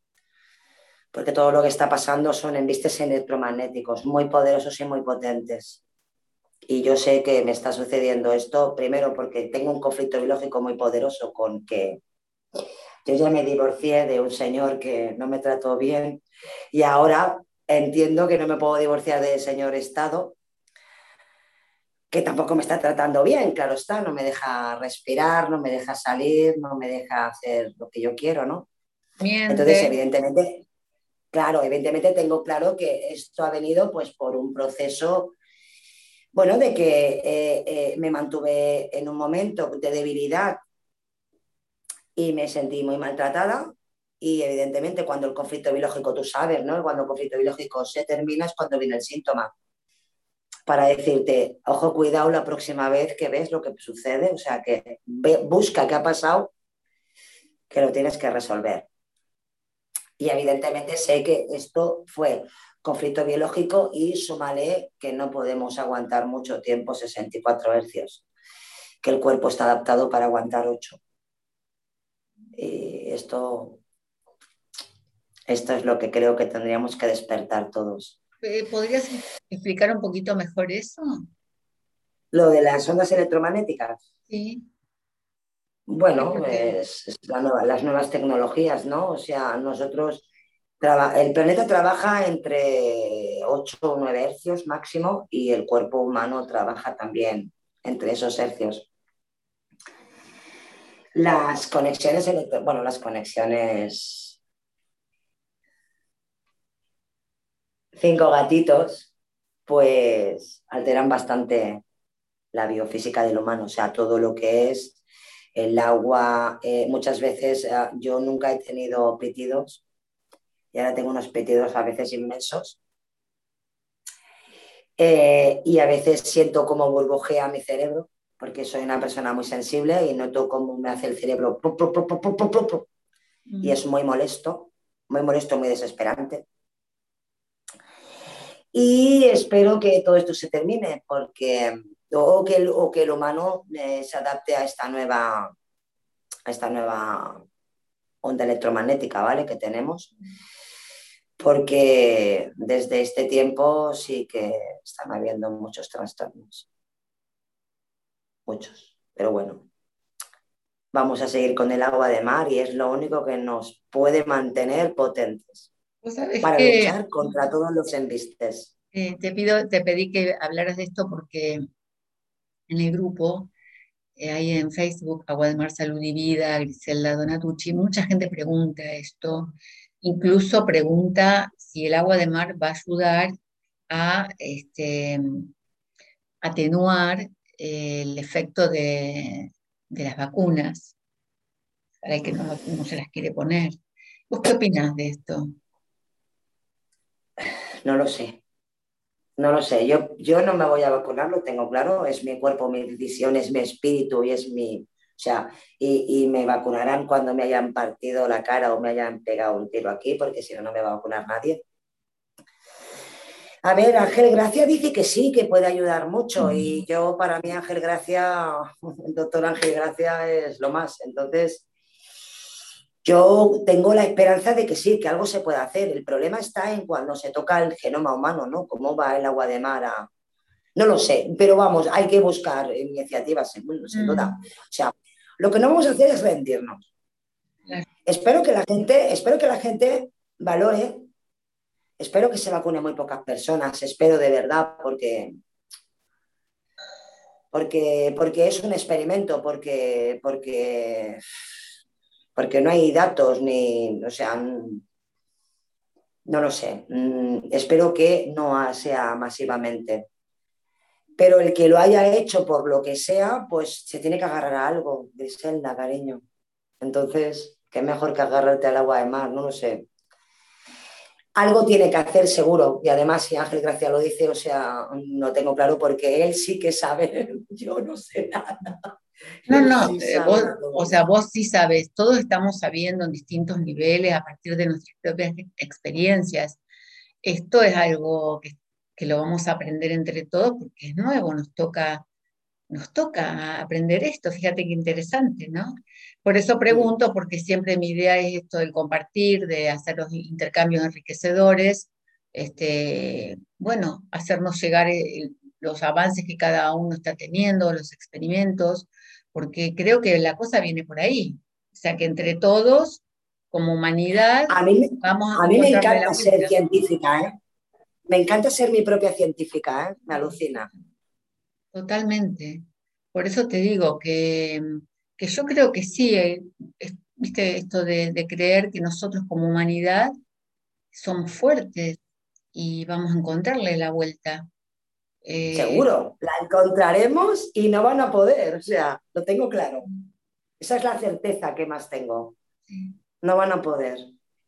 Porque todo lo que está pasando son embistes electromagnéticos muy poderosos y muy potentes. Y yo sé que me está sucediendo esto, primero porque tengo un conflicto biológico muy poderoso con que yo ya me divorcié de un señor que no me trató bien y ahora entiendo que no me puedo divorciar del señor Estado, que tampoco me está tratando bien, claro está, no me deja respirar, no me deja salir, no me deja hacer lo que yo quiero, ¿no? Entonces, evidentemente, claro, evidentemente tengo claro que esto ha venido pues por un proceso, bueno, de que eh, eh, me mantuve en un momento de debilidad y me sentí muy maltratada. Y evidentemente cuando el conflicto biológico, tú sabes, ¿no? Cuando el conflicto biológico se termina es cuando viene el síntoma. Para decirte, ojo, cuidado la próxima vez que ves lo que sucede, o sea, que busca qué ha pasado, que lo tienes que resolver. Y evidentemente sé que esto fue conflicto biológico y súmale que no podemos aguantar mucho tiempo 64 hercios, que el cuerpo está adaptado para aguantar 8. Y esto, esto es lo que creo que tendríamos que despertar todos. Eh, ¿Podrías explicar un poquito mejor eso? Lo de las ondas electromagnéticas. Sí. Bueno, es, las nuevas tecnologías, ¿no? O sea, nosotros, el planeta trabaja entre 8 o 9 hercios máximo y el cuerpo humano trabaja también entre esos hercios. Las conexiones, bueno, las conexiones cinco gatitos, pues alteran bastante la biofísica del humano, o sea, todo lo que es el agua. Eh, muchas veces eh, yo nunca he tenido pitidos y ahora tengo unos pitidos a veces inmensos. Eh, y a veces siento como burbujea mi cerebro porque soy una persona muy sensible y noto cómo me hace el cerebro y es muy molesto, muy molesto, muy desesperante. Y espero que todo esto se termine, porque o que el, o que el humano eh, se adapte a esta nueva a esta nueva onda electromagnética, ¿vale? Que tenemos. Porque desde este tiempo sí que están habiendo muchos trastornos muchos, pero bueno, vamos a seguir con el agua de mar y es lo único que nos puede mantener potentes pues para luchar contra todos los embistes. Eh, te, pido, te pedí que hablaras de esto porque en el grupo, eh, ahí en Facebook, Agua de Mar Salud y Vida, Griselda Donatucci, mucha gente pregunta esto, incluso pregunta si el agua de mar va a ayudar a este, atenuar el efecto de, las vacunas, para el que no, se las quiere poner. ¿Vos qué opinás de esto? No lo sé. No lo sé. Yo, yo no me voy a vacunar, lo tengo claro. Es mi cuerpo, mi decisión, es mi espíritu y es mi. O sea, y, y me vacunarán cuando me hayan partido la cara o me hayan pegado un tiro aquí, porque si no, no me va a vacunar nadie. A ver, Ángel Gracia dice que sí, que puede ayudar mucho y yo para mí Ángel Gracia, el doctor Ángel Gracia es lo más. Entonces, yo tengo la esperanza de que sí, que algo se puede hacer. El problema está en cuando se toca el genoma humano, ¿no? ¿Cómo va el agua de mar a... No lo sé, pero vamos, hay que buscar iniciativas, sin, duda. O sea, lo que no vamos a hacer es rendirnos. Espero que la gente, espero que la gente valore, espero que se vacune muy pocas personas, espero de verdad, porque porque, porque es un experimento, porque, porque porque no hay datos ni, o sea, no lo sé. Mm, espero que no sea masivamente. Pero el que lo haya hecho por lo que sea, pues se tiene que agarrar a algo, Griselda, cariño. Entonces, qué mejor que agarrarte al agua de mar, no lo sé. Algo tiene que hacer seguro. Y además, si Ángel Gracia lo dice, o sea, no tengo claro porque él sí que sabe, yo no sé nada. No, no, eh, o sea, vos sí sabes, todos estamos sabiendo en distintos niveles a partir de nuestras propias experiencias. Esto es algo que, lo vamos a aprender entre todos porque es nuevo, nos toca, nos toca aprender esto, fíjate qué interesante, ¿no? Por eso pregunto, porque siempre mi idea es esto del compartir, de hacer los intercambios enriquecedores, este, bueno, hacernos llegar los avances que cada uno está teniendo, los experimentos, porque creo que la cosa viene por ahí. O sea, que entre todos, como humanidad, a mí, vamos a... A mí me encanta ser científica, ¿eh? Me encanta ser mi propia científica, ¿eh? Me alucina. Totalmente. Por eso te digo que, que yo creo que sí, eh, viste esto de, de creer que nosotros como humanidad somos fuertes y vamos a encontrarle la vuelta. Eh, Seguro, la encontraremos y no van a poder, o sea, lo tengo claro. Esa es la certeza que más tengo. No van a poder.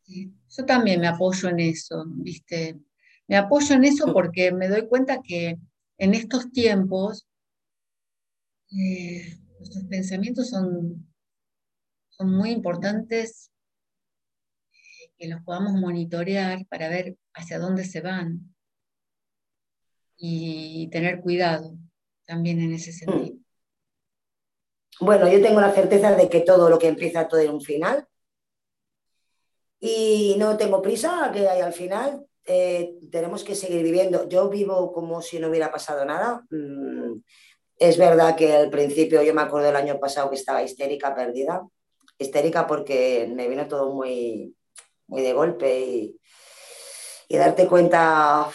Yo también me apoyo en eso, ¿viste? Me apoyo en eso porque me doy cuenta que en estos tiempos eh, nuestros pensamientos son, son muy importantes eh, que los podamos monitorear para ver hacia dónde se van y tener cuidado también en ese sentido. Bueno, yo tengo la certeza de que todo lo que empieza todo en un final y no tengo prisa que hay al final. Eh, tenemos que seguir viviendo. Yo vivo como si no hubiera pasado nada. Mm, es verdad que al principio yo me acuerdo del año pasado que estaba histérica, perdida. Histérica porque me vino todo muy, muy de golpe y, y darte cuenta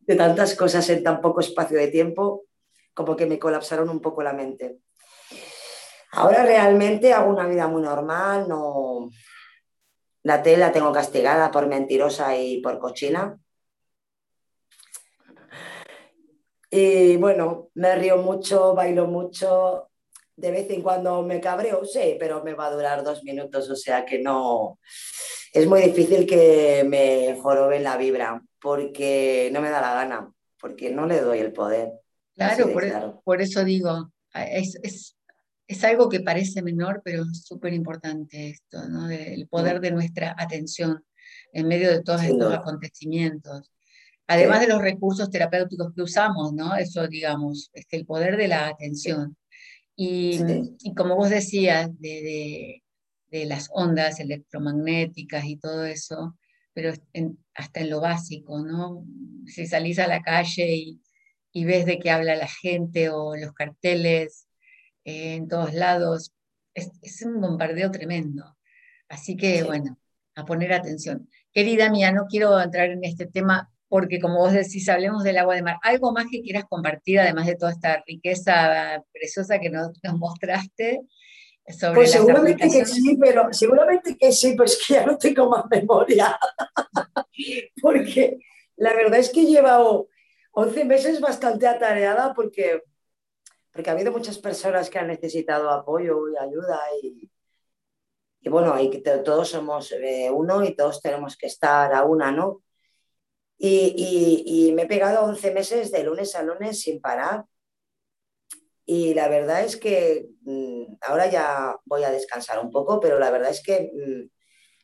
de tantas cosas en tan poco espacio de tiempo, como que me colapsaron un poco la mente. Ahora realmente hago una vida muy normal, no... La tela tengo castigada por mentirosa y por cochina. Y bueno, me río mucho, bailo mucho, de vez en cuando me cabreo, sí, pero me va a durar dos minutos, o sea que no, es muy difícil que me jorobe la vibra porque no me da la gana, porque no le doy el poder. Claro, e, por, eso digo, es, algo que parece menor, pero es súper importante esto, ¿no? El poder de nuestra atención en medio de todos estos acontecimientos. Además de los recursos terapéuticos que usamos, ¿no? Eso, digamos, es el poder de la atención. Y, como vos decías, de, de, las ondas electromagnéticas y todo eso, pero hasta en lo básico, ¿no? Si salís a la calle y, ves de qué habla la gente o los carteles eh, en todos lados, es, un bombardeo tremendo. Así que, bueno, a poner atención. Querida mía, no quiero entrar en este tema porque como vos decís, hablemos del agua de mar. ¿Algo más que quieras compartir, además de toda esta riqueza preciosa que nos, nos mostraste? pues seguramente que sí, pero seguramente que sí, pero es que ya no tengo más memoria. porque la verdad es que he llevado 11 meses bastante atareada porque, porque ha habido muchas personas que han necesitado apoyo y ayuda y, bueno, y todos somos eh, uno y todos tenemos que estar a una, ¿no? Y, me he pegado 11 meses de lunes a lunes sin parar y la verdad es que mm, ahora ya voy a descansar un poco, pero la verdad es que mm,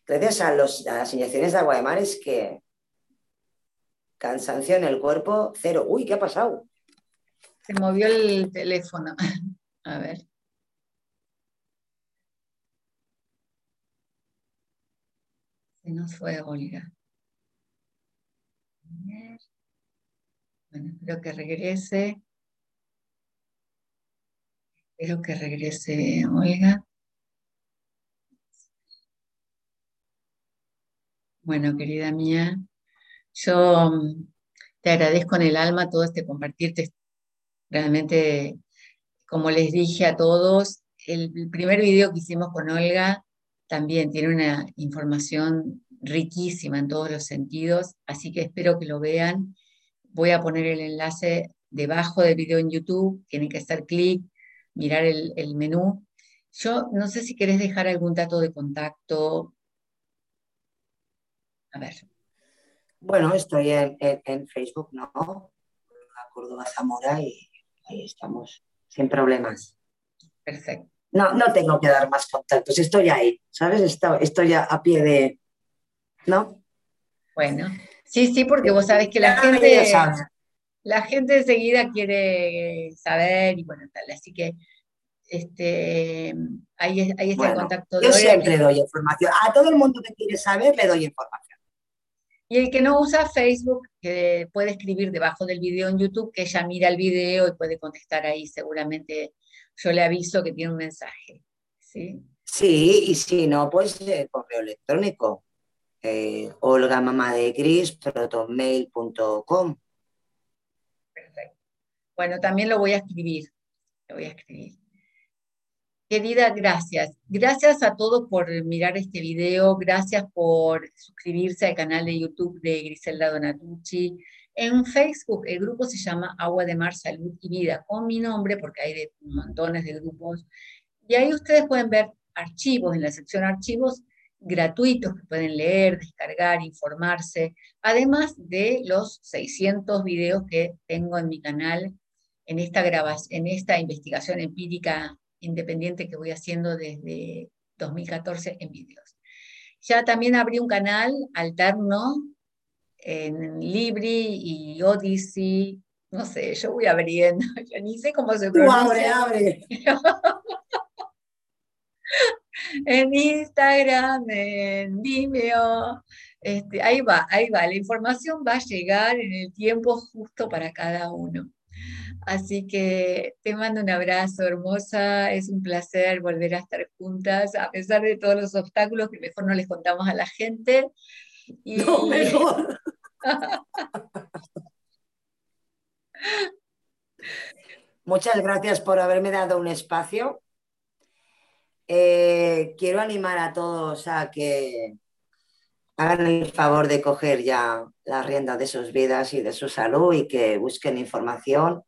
gracias a, las inyecciones de agua de mar es que cansancio en el cuerpo, cero. Uy, ¿qué ha pasado? Se movió el teléfono. A ver. Se nos fue Olga. Bueno, espero que regrese. Espero que regrese Olga. Bueno, querida mía, yo mm, te agradezco en el alma todo este compartirte. Realmente, como les dije a todos, el primer video que hicimos con Olga también tiene una información riquísima en todos los sentidos, así que espero que lo vean. Voy a poner el enlace debajo del video en YouTube, tienen que hacer clic, mirar el, menú. Yo no sé si querés dejar algún dato de contacto. A ver. Bueno, estoy en, Facebook, ¿no? Córdoba Zamora y ahí estamos, sin problemas. Perfecto. No, no tengo que dar más contactos, estoy ahí, ¿sabes? Estoy, estoy a, pie de... ¿No? Bueno, sí, sí, porque vos sabés que la gente, la gente enseguida quiere saber y bueno, tal, así que este, ahí, ahí está el contacto. Yo siempre doy información. A todo el mundo que quiere saber le doy información. Y el que no usa Facebook, puede escribir debajo del video en YouTube, que ella mira el video y puede contestar ahí seguramente yo le aviso que tiene un mensaje. Sí, sí y si no, pues eh, correo electrónico. Eh, Olga Mamá de Gris, protonmail.com. Perfecto. Bueno, también lo voy a escribir. Lo voy a escribir. Querida, gracias. Gracias a todos por mirar este video. Gracias por suscribirse al canal de YouTube de Griselda Donatucci. En Facebook el grupo se llama Agua de Mar, Salud y Vida, con mi nombre, porque hay de montones de grupos. Y ahí ustedes pueden ver archivos, en la sección archivos gratuitos que pueden leer, descargar, informarse, además de los 600 videos que tengo en mi canal en esta, en esta investigación empírica independiente que voy haciendo desde 2014 en videos. Ya también abrí un canal alterno en Libri y Odyssey, no sé, yo voy abriendo, yo ni sé cómo se pronuncia. abre, abre. en Instagram, en Vimeo, este, ahí va, ahí va, la información va a llegar en el tiempo justo para cada uno. Así que te mando un abrazo, hermosa. Es un placer volver a estar juntas, a pesar de todos los obstáculos que mejor no les contamos a la gente. No, mejor. Muchas gracias por haberme dado un espacio. Eh, quiero animar a todos a que hagan el favor de coger ya la rienda de sus vidas y de su salud y que busquen información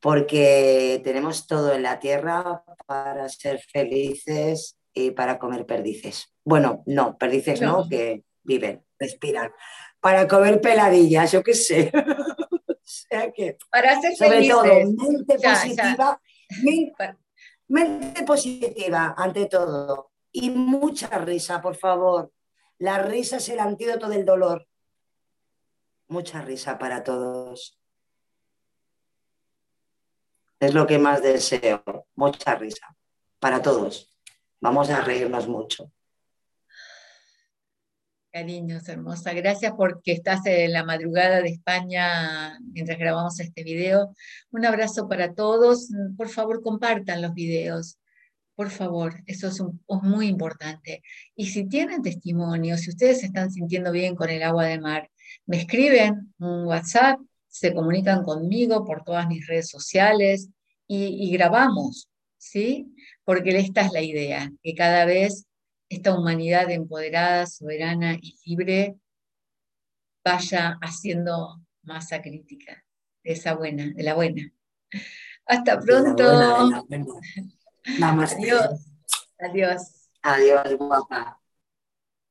porque tenemos todo en la tierra para ser felices y para comer perdices. Bueno, no, perdices no, que viven, respiran. Para comer peladillas, yo qué sé. o sea que, para ser sobre todo, mente positiva, mente positiva ante todo. Y mucha risa, por favor. La risa es el antídoto del dolor. Mucha risa para todos. Es lo que más deseo. Mucha risa. Para todos. Vamos a reírnos mucho. Cariños, hermosa. Gracias porque estás en la madrugada de España mientras grabamos este video. Un abrazo para todos. Por favor, compartan los videos. Por favor, eso es, muy importante. Y si tienen testimonio, si ustedes se están sintiendo bien con el agua de mar, me escriben un WhatsApp se comunican conmigo por todas mis redes sociales y, grabamos, ¿sí? Porque esta es la idea, que cada vez esta humanidad empoderada, soberana y libre vaya haciendo masa crítica de esa buena, de la buena. Hasta pronto. Adiós. Adiós. Adiós, guapa.